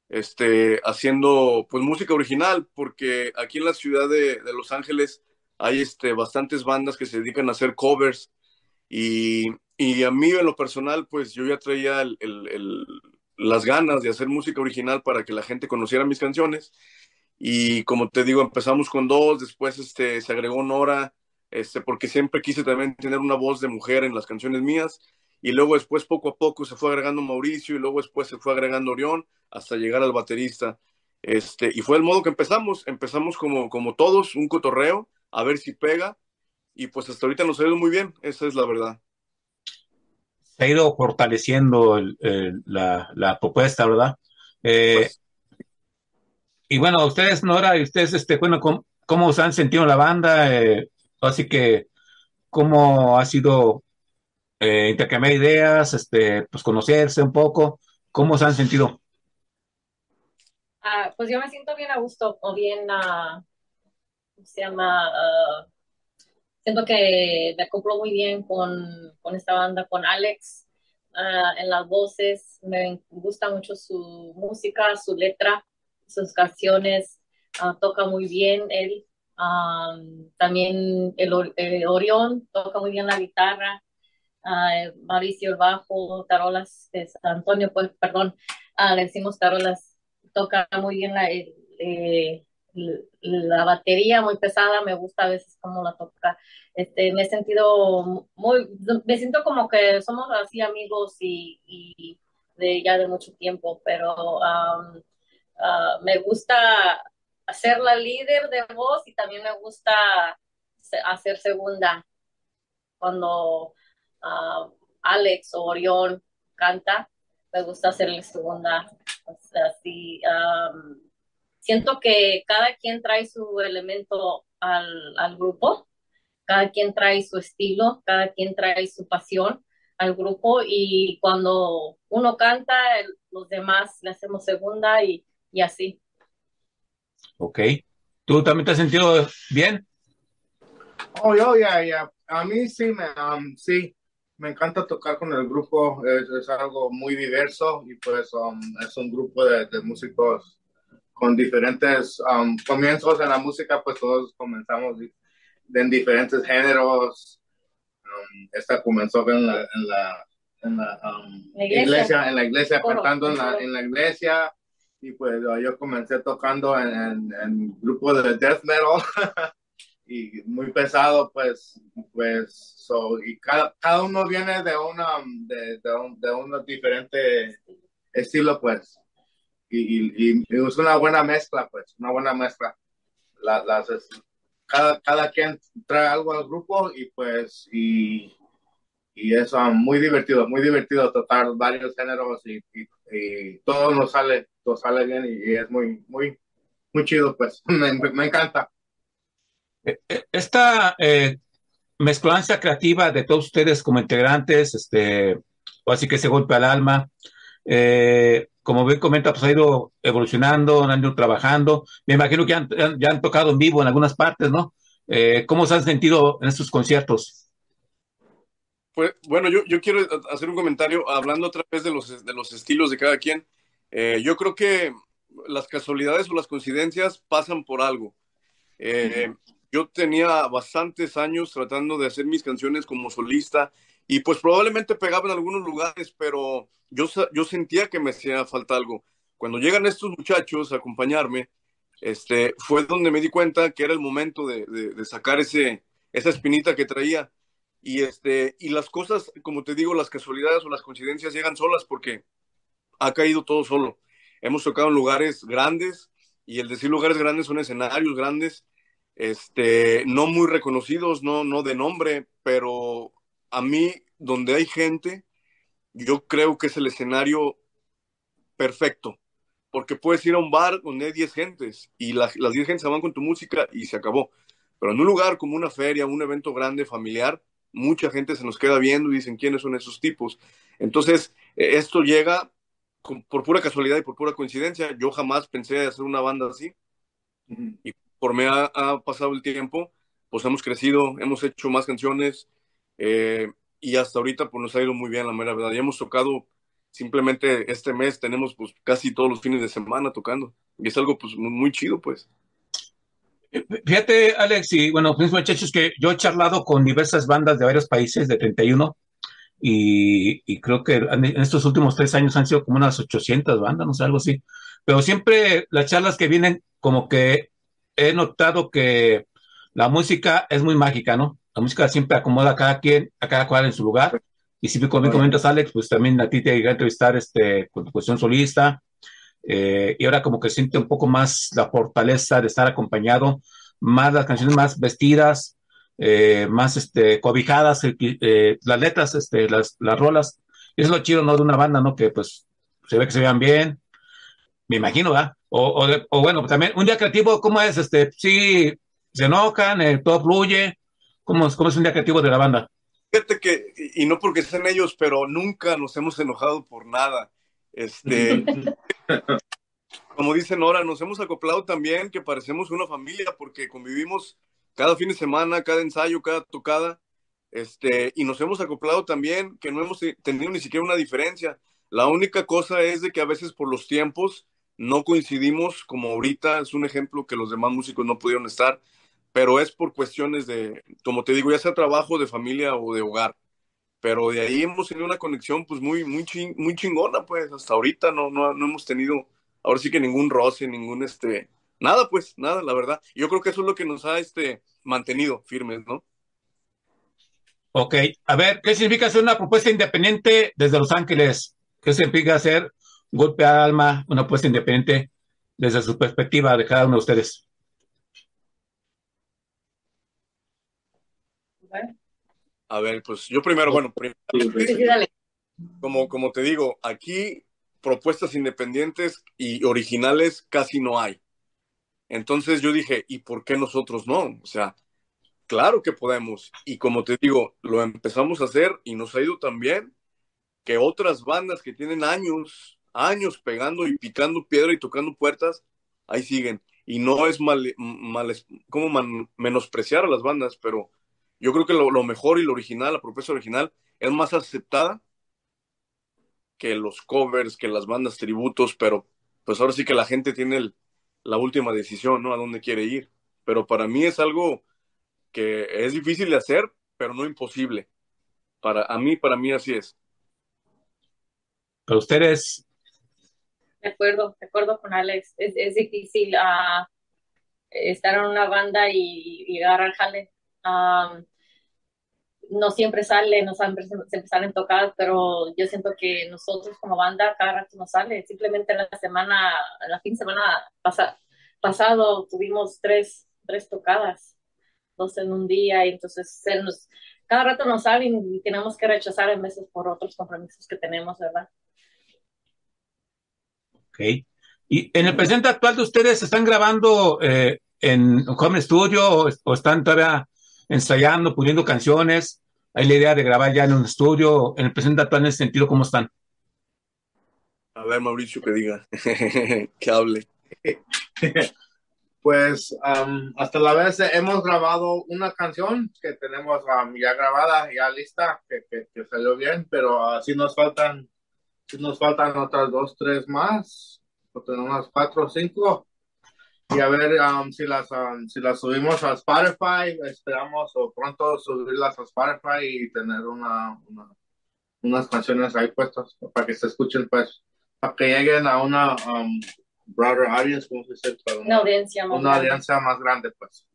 este, haciendo pues música original, porque aquí en la ciudad de, de Los Ángeles hay este, bastantes bandas que se dedican a hacer covers y, y a mí en lo personal pues yo ya traía el- el- las ganas de hacer música original para que la gente conociera mis canciones y como te digo empezamos con dos, después este, se agregó Nora este, porque siempre quise también tener una voz de mujer en las canciones mías, y luego después poco a poco se fue agregando Mauricio, y luego después se fue agregando Orión, hasta llegar al baterista. Este, y fue el modo que empezamos, empezamos como, como todos, un cotorreo, a ver si pega, y pues hasta ahorita nos ha ido muy bien, esa es la verdad. Se ha ido fortaleciendo el- el- la, la propuesta, ¿verdad? Eh, Pues, y bueno, ustedes, Nora, y ustedes, este, bueno, ¿cómo, cómo se han sentido en la banda? Eh, así que, ¿cómo ha sido eh, intercambiar ideas, este, pues conocerse un poco? ¿Cómo se han sentido? Ah, pues yo me siento bien a gusto o bien, uh, se llama? Uh, siento que me acoplo muy bien con, con esta banda, con Alex uh, en las voces. Me gusta mucho su música, su letra, sus canciones. toca muy bien él. También el, el, Orión toca muy bien la guitarra. Mauricio el bajo, tarolas Antonio, pues perdón, le decimos tarolas toca muy bien la, eh, la batería muy pesada, me gusta a veces cómo la toca. Este, me he sentido muy, me siento como que somos así amigos y, y de ya de mucho tiempo, pero um, me gusta ser la líder de voz y también me gusta hacer segunda cuando uh, Alex o Orión canta, me gusta hacerle segunda así, siento que cada quien trae su elemento al, al, grupo, cada quien trae su estilo, cada quien trae su pasión al grupo y cuando uno canta, los demás le hacemos segunda y, y así. Ok. ¿Tú también te has sentido bien? Oh, yo, ya, ya. A mí sí, me, sí me encanta tocar con el grupo, es, algo muy diverso y pues um, es un grupo de, músicos con diferentes um, comienzos en la música, pues todos comenzamos en diferentes géneros. Um, esta comenzó en la, en la, en la, iglesia. en la iglesia, cantando en la, en la iglesia y pues yo comencé tocando en, en, grupo de death metal y muy pesado, pues, pues y cada, cada uno viene de una de, de, un, de un diferente estilo, pues. Y, y, es una buena mezcla, pues, una buena mezcla. las, cada, cada quien trae algo al grupo y pues, y, y es muy divertido, muy divertido tocar varios géneros y, y, todo nos sale, todo sale bien y, es muy, muy, muy chido, pues, me, me encanta. Eh, eh, esta eh, mezclanza creativa de todos ustedes como integrantes, este, o así que se golpea al alma. Eh, como bien comenta, pues ha ido evolucionando, han ido trabajando. Me imagino que ya han tocado en vivo en algunas partes, ¿no? Eh, ¿Cómo se han sentido en estos conciertos? Pues bueno, yo, yo quiero hacer un comentario hablando otra vez de los, de los estilos de cada quien. Eh, yo creo que las casualidades o las coincidencias pasan por algo. Eh, yo tenía bastantes años tratando de hacer mis canciones como solista y pues probablemente pegaba en algunos lugares, pero yo, yo sentía que me hacía falta algo. Cuando llegan estos muchachos a acompañarme, este, fue donde me di cuenta que era el momento de, de, sacar ese, esa espinita que traía. Y, este, y las cosas, como te digo, las casualidades o las coincidencias llegan solas porque ha caído todo solo. Hemos tocado en lugares grandes y el decir lugares grandes son escenarios grandes este, no muy reconocidos, no, no de nombre, pero a mí, donde hay gente, yo creo que es el escenario perfecto, porque puedes ir a un bar donde hay 10 gentes y las 10 gentes van con tu música y se acabó. Pero en un lugar como una feria, un evento grande, familiar, mucha gente se nos queda viendo y dicen quiénes son esos tipos. Entonces, eh, esto llega por pura casualidad y por pura coincidencia. Yo jamás pensé hacer una banda así. Y me ha, ha, pasado el tiempo, pues hemos crecido, hemos hecho más canciones eh, y hasta ahorita pues nos ha ido muy bien, la mera verdad. Y hemos tocado, simplemente este mes tenemos pues casi todos los fines de semana tocando y es algo pues muy, chido pues. Fíjate, Alex, y bueno, pues muchachos, que yo he charlado con diversas bandas de varios países, de 31, y, y creo que en estos últimos tres años han sido como unas 800 bandas, no sé, algo así. Pero siempre las charlas que vienen como que he notado que la música es muy mágica, ¿no? La música siempre acomoda a cada quien, a cada cual en su lugar. Y si me comentas, Alex, pues también a ti te iba a entrevistar este, con tu cuestión solista. Eh, y ahora como que siente un poco más la fortaleza de estar acompañado, más las canciones más vestidas, eh, más este, cobijadas, eh, las letras, este, las, las rolas. Y eso es lo chido, ¿no? De una banda, ¿no? Que pues se ve que se vean bien, me imagino, ¿verdad? O, o, bueno, también un día creativo, ¿cómo es? Este, sí, se enojan, eh, todo fluye. ¿Cómo, ¿Cómo es un día creativo de la banda? Fíjate que, y no porque sean ellos, pero nunca nos hemos enojado por nada. Este, como dicen ahora, nos hemos acoplado también que parecemos una familia porque convivimos cada fin de semana, cada ensayo, cada tocada, este, y nos hemos acoplado también que no hemos tenido ni siquiera una diferencia. La única cosa es de que a veces por los tiempos no coincidimos, como ahorita es un ejemplo que los demás músicos no pudieron estar, pero es por cuestiones de, como te digo, ya sea trabajo, de familia o de hogar. Pero de ahí hemos tenido una conexión pues muy, muy, muy chingona, pues hasta ahorita no, no, no hemos tenido, ahora sí que ningún roce, ningún este, nada pues, nada, la verdad. Yo creo que eso es lo que nos ha este, mantenido firmes, ¿no? Ok, a ver, ¿qué significa hacer una propuesta independiente desde Los Ángeles? ¿Qué significa hacer golpe al alma, una propuesta independiente desde su perspectiva de cada uno de ustedes? A ver, pues yo primero, bueno, primero, como, como te digo, aquí propuestas independientes y originales casi no hay. Entonces yo dije, ¿y por qué nosotros no? O sea, claro que podemos. Y como te digo, lo empezamos a hacer y nos ha ido tan bien que otras bandas que tienen años, años pegando y picando piedra y tocando puertas, ahí siguen. Y no es mal, mal como menospreciar a las bandas, pero yo creo que lo, mejor y lo original, la propuesta original, es más aceptada que los covers, que las bandas tributos, pero pues ahora sí que la gente tiene la última decisión, ¿no? A dónde quiere ir. Pero para mí es algo que es difícil de hacer, pero no imposible. Para a mí, para mí así es. Para ustedes. De acuerdo, de acuerdo con Alex. Es, difícil uh, estar en una banda y, llegar al jale no siempre sale, no siempre, salen tocadas, pero yo siento que nosotros como banda cada rato nos sale. Simplemente la semana, la fin de semana pasado tuvimos tres, tres tocadas, dos en un día, y entonces nos, cada rato nos salen y tenemos que rechazar en veces por otros compromisos que tenemos, ¿verdad? Ok. ¿Y en el presente actual de ustedes están grabando eh, en home studio o están todavía ensayando, puliendo canciones. Hay la idea de grabar ya en un estudio. En el presente actual, en ese sentido, ¿cómo están? A ver, Mauricio, que diga, que hable. Pues hasta la vez hemos grabado una canción que tenemos ya grabada, ya lista, que, que, salió bien, pero así nos faltan, nos faltan otras dos, tres más, o tenemos cuatro o cinco y a ver um, si, las, um, si las subimos a Spotify, esperamos o pronto subirlas a Spotify y tener una, unas canciones ahí puestas para que se escuchen, pues, para que lleguen a una um, broader audience, ¿cómo se dice? Una, audiencia más una audiencia más grande, pues.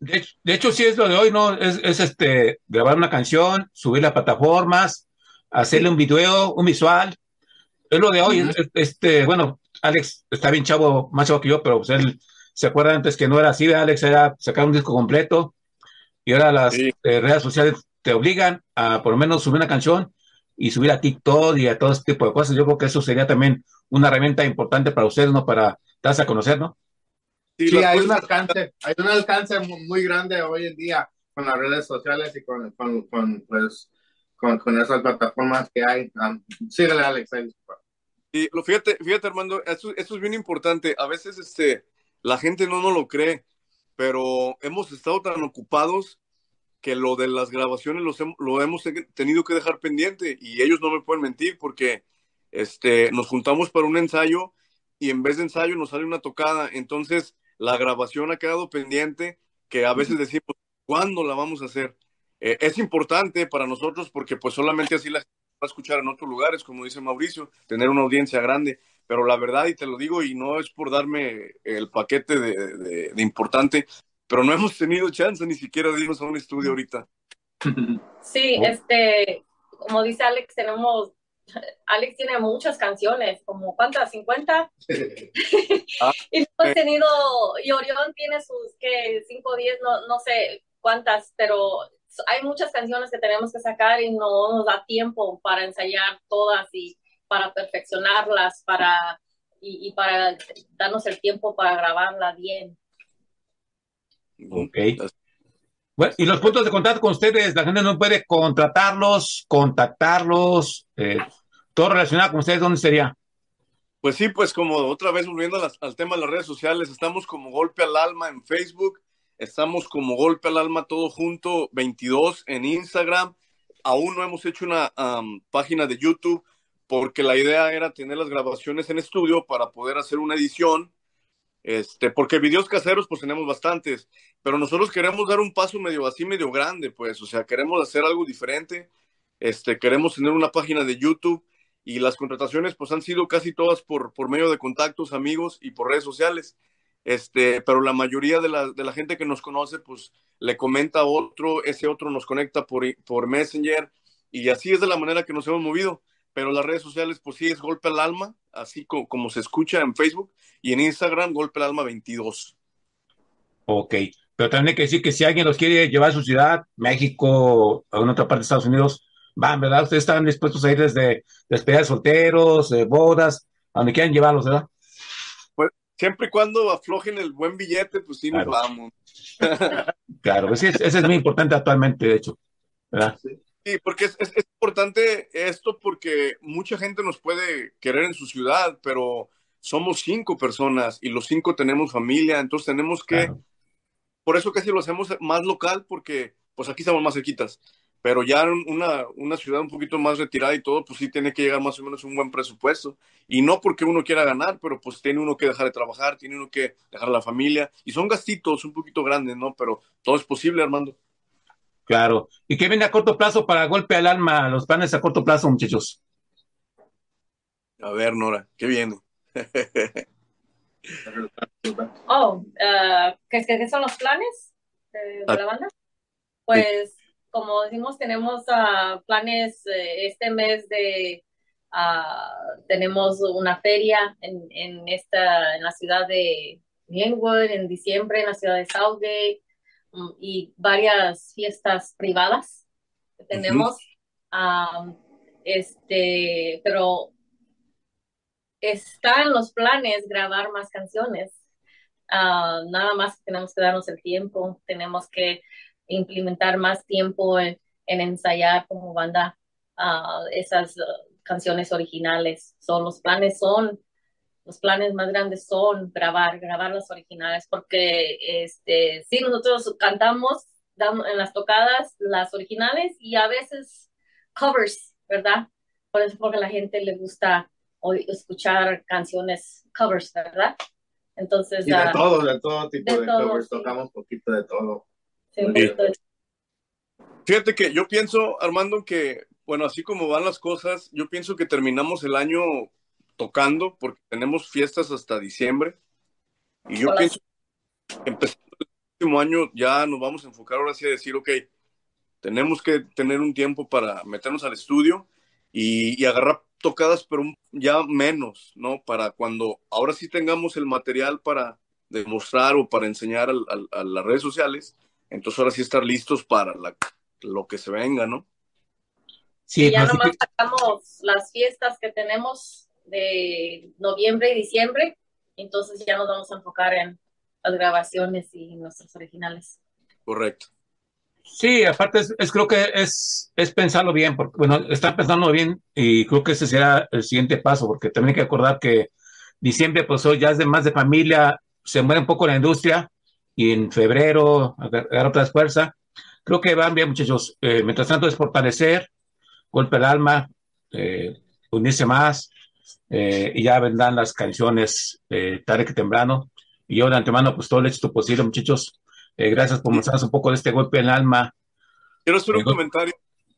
De, hecho, sí es lo de hoy, ¿no? Es, es, este, grabar una canción, subirla a plataformas, hacerle un video, un visual. Es lo de hoy, este, bueno, Alex está bien chavo, más chavo que yo, pero pues él se acuerda antes que no era así, Alex era sacar un disco completo y ahora las eh, redes sociales te obligan a por lo menos subir una canción y subir a TikTok y a todo este tipo de cosas. Yo creo que eso sería también una herramienta importante para ustedes, ¿no? Para darse a conocer, ¿no? Sí, hay un alcance, hay un alcance muy, grande hoy en día con las redes sociales y con, con, pues, con, esas plataformas que hay. Um, síguele, Alex. Ahí, y lo, fíjate, fíjate, Armando, esto, es bien importante. A veces este, la gente no nos lo cree, pero hemos estado tan ocupados que lo de las grabaciones los lo hemos tenido que dejar pendiente y ellos no me pueden mentir porque este, nos juntamos para un ensayo y en vez de ensayo nos sale una tocada. Entonces la grabación ha quedado pendiente que a veces decimos, ¿cuándo la vamos a hacer? Eh, es importante para nosotros porque pues solamente así la a escuchar en otros lugares, como dice Mauricio, tener una audiencia grande. Pero la verdad, y te lo digo, y no es por darme el paquete de, importante, pero no hemos tenido chance ni siquiera de irnos a un estudio ahorita. Sí, este, como dice Alex, tenemos, Alex tiene muchas canciones, como ¿cuántas? ¿50? Ah, y hemos tenido, y Orión tiene sus, que 5 o 10, no, no sé cuántas, pero hay muchas canciones que tenemos que sacar y no nos da tiempo para ensayar todas y para perfeccionarlas, para y, para darnos el tiempo para grabarla bien. Ok. Bueno, y los puntos de contacto con ustedes, la gente no puede contratarlos, contactarlos, eh, todo relacionado con ustedes, ¿dónde sería? Pues sí, pues como otra vez volviendo a las- al tema de las redes sociales, estamos como Golpe al Alma en Facebook, estamos como Golpe al Alma todo junto 22 en Instagram. Aún no hemos hecho una am, página de YouTube porque la idea era tener las grabaciones en estudio para poder hacer una edición. Este, porque videos caseros pues tenemos bastantes, pero nosotros queremos dar un paso medio así, medio grande, pues, o sea, queremos hacer algo diferente. Este, queremos tener una página de YouTube y las contrataciones pues han sido casi todas por, por medio de contactos, amigos y por redes sociales. Este, pero la mayoría de la, de la gente que nos conoce pues le comenta a otro, ese otro nos conecta por, por Messenger y así es de la manera que nos hemos movido. Pero las redes sociales pues sí es Golpe al Alma, así co- como se escucha en Facebook y en Instagram Golpe al Alma 22. Ok, pero también hay que decir que si alguien los quiere llevar a su ciudad, México o alguna otra parte de Estados Unidos, van, ¿verdad? Ustedes están dispuestos a ir desde despedidas de solteros, de bodas, a donde quieran llevarlos, ¿verdad? Siempre y cuando aflojen el buen billete, pues sí nos Claro. vamos. Claro, pues sí, es- ese es muy importante actualmente, de hecho, ¿verdad? Sí, porque es, es- es importante esto porque mucha gente nos puede querer en su ciudad, pero somos cinco personas y los cinco tenemos familia, entonces tenemos que, Claro. por eso casi lo hacemos más local porque pues aquí estamos más cerquitas, pero ya en una, una ciudad un poquito más retirada y todo, pues sí tiene que llegar más o menos un buen presupuesto. Y no porque uno quiera ganar, pero pues tiene uno que dejar de trabajar, tiene uno que dejar a la familia y son gastitos un poquito grandes, ¿no? Pero todo es posible, Armando. Claro. ¿Y qué viene a corto plazo para golpe al alma? Los planes a corto plazo, muchachos. A ver, Nora, ¿qué viene? Oh, ah, ¿qué, qué- qué son los planes de, de la banda? Pues, como decimos, tenemos ah, planes eh, este mes de, ah, tenemos una feria en, en esta, en la ciudad de Glenwood, en diciembre en la ciudad de Southgate, mm, y varias fiestas privadas que tenemos. Este, pero está en los planes grabar más canciones. Ah, nada más tenemos que darnos el tiempo, tenemos que implementar más tiempo en, en ensayar como banda ah, esas ah, canciones originales. Son los planes son los planes más grandes son grabar, grabar las originales, porque este, sí, nosotros cantamos damos en las tocadas las originales y a veces covers, ¿verdad? Por eso porque a la gente le gusta escuchar canciones covers, ¿verdad? Entonces, Y de ah, todo, de todo tipo de de, todo, covers, sí. tocamos poquito de todo. Sí, poquito de- Fíjate que yo pienso, Armando, que, bueno, así como van las cosas, yo pienso que terminamos el año tocando porque tenemos fiestas hasta diciembre. Y yo Hola. pienso que empezando el próximo año ya nos vamos a enfocar ahora sí a decir, ok, tenemos que tener un tiempo para meternos al estudio y, y agarrar tocadas, pero ya menos, ¿no? Para cuando ahora sí tengamos el material para demostrar o para enseñar al- al- a las redes sociales, entonces ahora sí estar listos para la- lo que se venga, ¿no? Sí, y ya nomás sacamos las fiestas que tenemos de noviembre y diciembre, entonces ya nos vamos a enfocar en las grabaciones y nuestros originales. Correcto. Sí, aparte es, es- creo que es, es pensarlo bien, porque bueno, están pensando bien y creo que ese será el siguiente paso, porque también hay que acordar que diciembre pues hoy ya es de más de familia, se muere un poco la industria y en febrero agar- agarra otra vez fuerza. Creo que van bien muchachos. Eh, mientras tanto es fortalecer, golpe al alma, eh, unirse más eh, y ya vendrán las canciones eh, tarde que temprano. Y yo de antemano pues todo el éxito posible muchachos. Gracias por mostrarnos un poco de este golpe al alma. Quiero hacer un comentario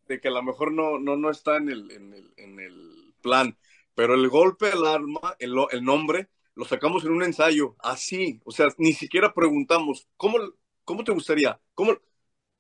de que a lo mejor no, no, no está en el, en, el, en el plan, pero el golpe del arma, el, el nombre, lo sacamos en un ensayo, así, o sea, ni siquiera preguntamos, ¿cómo, cómo te gustaría? ¿Cómo?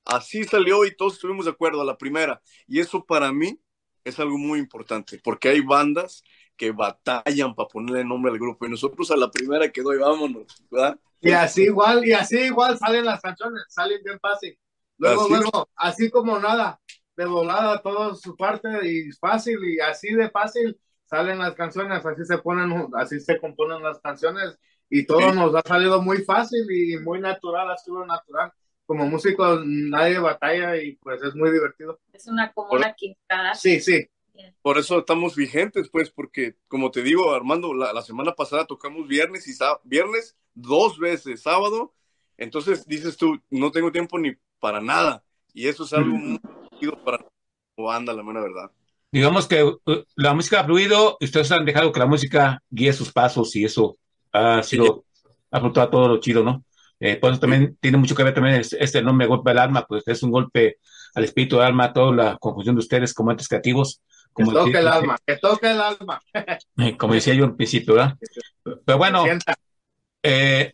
Así salió y todos estuvimos de acuerdo a la primera. Y eso para mí es algo muy importante, porque hay bandas que batallan para ponerle nombre al grupo y nosotros a la primera quedó y vámonos, ¿verdad? Y así igual, y así igual salen las canciones, salen bien fácil. Luego, Así. luego, así como nada, de volada todo su parte y fácil, y así de fácil salen las canciones, así se ponen, así se componen las canciones, y todo Sí. nos ha salido muy fácil y muy natural, ha sido natural. Como músicos nadie batalla y pues es muy divertido. Es una como una quincada. Sí, sí, Por eso estamos vigentes, pues, porque como te digo, Armando, la, la semana pasada tocamos viernes y viernes dos veces, sábado, entonces dices tú, no tengo tiempo ni para nada. Y eso es algo muy para banda, la buena verdad. Digamos que uh, la música ha fluido, ustedes han dejado que la música guíe sus pasos y eso ha sido, ha a todo lo chido, ¿no? Eh, por eso también tiene mucho que ver también este nombre golpe al alma, pues es un golpe al espíritu del alma, toda la confusión de ustedes como entes creativos. Como que toque el alma, que toque el alma. Eh, como decía yo al principio, ¿verdad? Pero bueno, eh,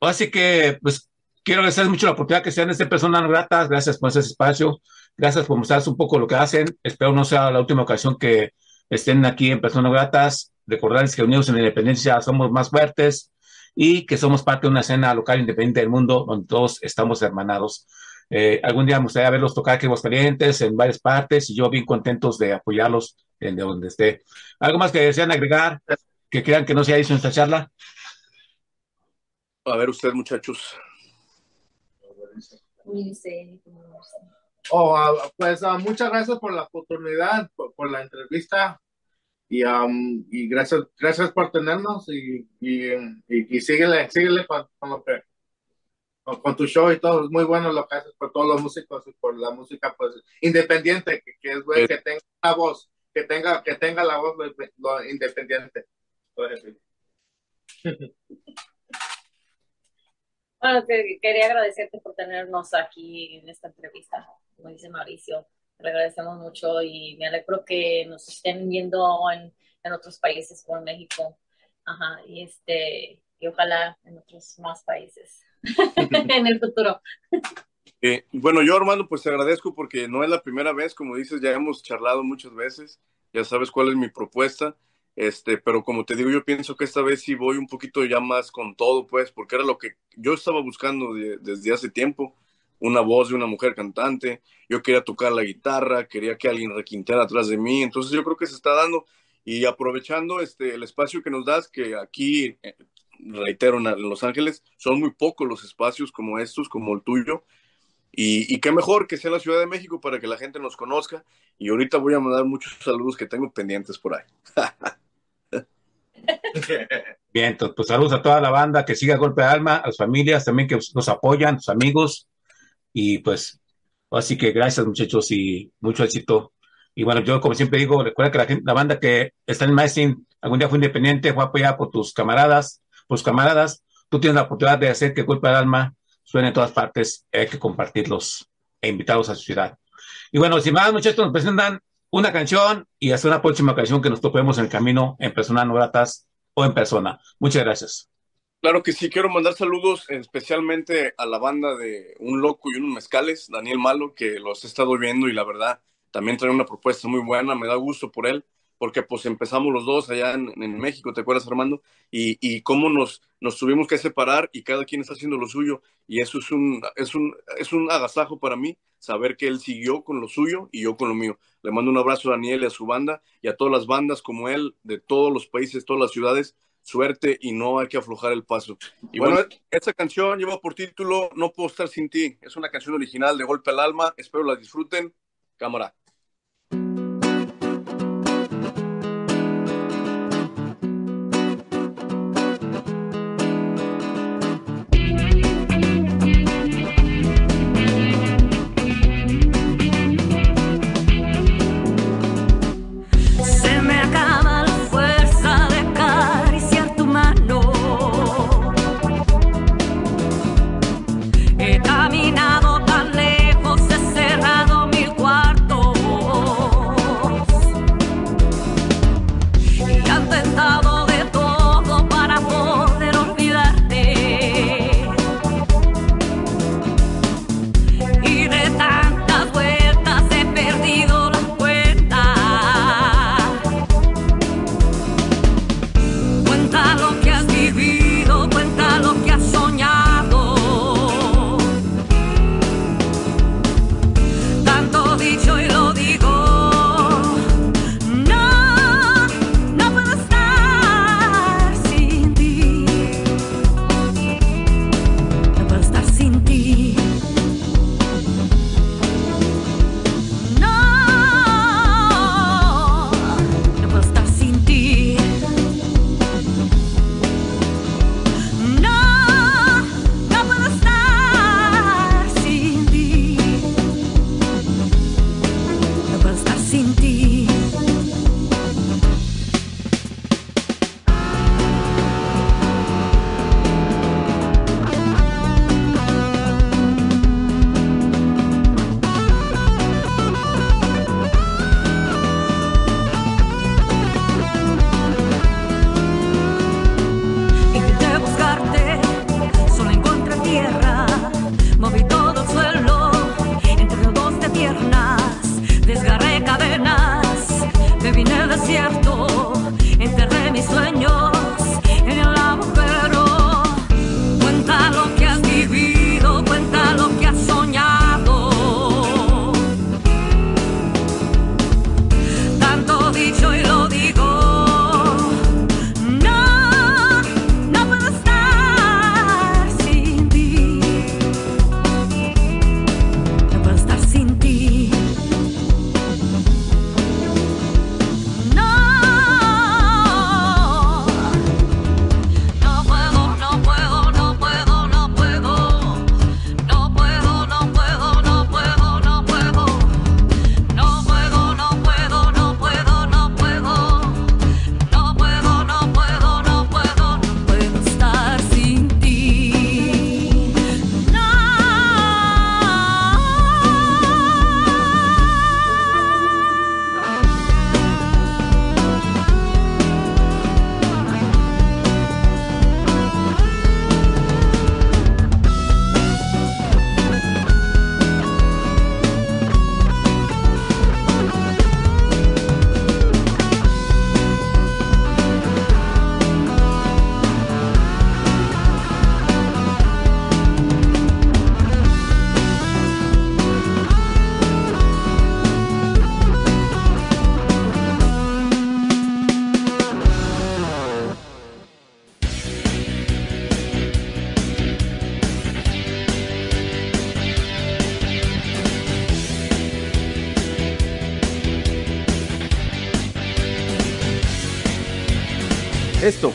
así que pues quiero agradecer mucho la oportunidad que sean este personas gratas, gracias por ese espacio, gracias por mostrarnos un poco lo que hacen, espero no sea la última ocasión que estén aquí en personas gratas, recordarles que unidos en la independencia somos más fuertes y que somos parte de una escena local independiente del mundo donde todos estamos hermanados. Eh, algún día me gustaría verlos tocar aquí en Calientes en varias partes y yo bien contentos de apoyarlos en donde esté. ¿Algo más que desean agregar que crean que no se haya hecho en esta charla? A ver usted, muchachos. Oh, pues uh, muchas gracias por la oportunidad, por, por la entrevista. Y, um, y gracias, gracias por tenernos y, y, y, síguele, síguele con, con lo que con, tu show y todo, es muy bueno lo que haces por todos los músicos y por la música pues independiente, que, que es bueno, que tenga la voz, que tenga, que tenga la voz lo, lo independiente. Bueno, quería agradecerte por tenernos aquí en esta entrevista, como dice Mauricio. Le agradecemos mucho y me alegro que nos estén viendo en, en otros países como México. Ajá, y este, y ojalá en otros más países en el futuro. Eh, bueno, yo Armando, pues te agradezco porque no es la primera vez, como dices, ya hemos charlado muchas veces, ya sabes cuál es mi propuesta este, pero como te digo, yo pienso que esta vez sí voy un poquito ya más con todo, pues, porque era lo que yo estaba buscando desde hace tiempo, una voz de una mujer cantante, yo quería tocar la guitarra, quería que alguien requintara atrás de mí, entonces yo creo que se está dando y aprovechando este, el espacio que nos das, que aquí, eh, reitero, en Los Ángeles son muy pocos los espacios como estos, como el tuyo, y, y, qué mejor que sea la Ciudad de México para que la gente nos conozca. Y ahorita voy a mandar muchos saludos que tengo pendientes por ahí. Bien, pues saludos a toda la banda que siga Golpe de Alma, a las familias también que nos apoyan, sus amigos. Y pues, así que gracias muchachos y mucho éxito. Y bueno, yo como siempre digo, recuerda que la, gente, la banda que está en Maestrin algún día fue independiente, fue apoyada por tus camaradas, por tus camaradas. Tú tienes la oportunidad de hacer que Golpe de Alma suene en todas partes, hay que compartirlos e invitarlos a su ciudad. Y bueno, si más muchachos nos presentan una canción y hasta una próxima canción que nos topemos en el camino en persona no gratas o en persona. Muchas gracias. Claro que sí, quiero mandar saludos especialmente a la banda de Un Loco y Unos Mezcales, Daniel Malo, que los he estado viendo y la verdad también trae una propuesta muy buena, me da gusto por él porque pues empezamos los dos allá en, México, ¿te acuerdas, Armando? Y, y cómo nos, nos tuvimos que separar y cada quien está haciendo lo suyo. Y eso es un, es, un, es un agasajo para mí, saber que él siguió con lo suyo y yo con lo mío. Le mando un abrazo a Daniel y a su banda y a todas las bandas como él, de todos los países, todas las ciudades. Suerte y no hay que aflojar el paso. Y bueno, esta canción lleva por título No puedo estar sin ti. Es una canción original de Golpe al Alma. Espero la disfruten. Cámara.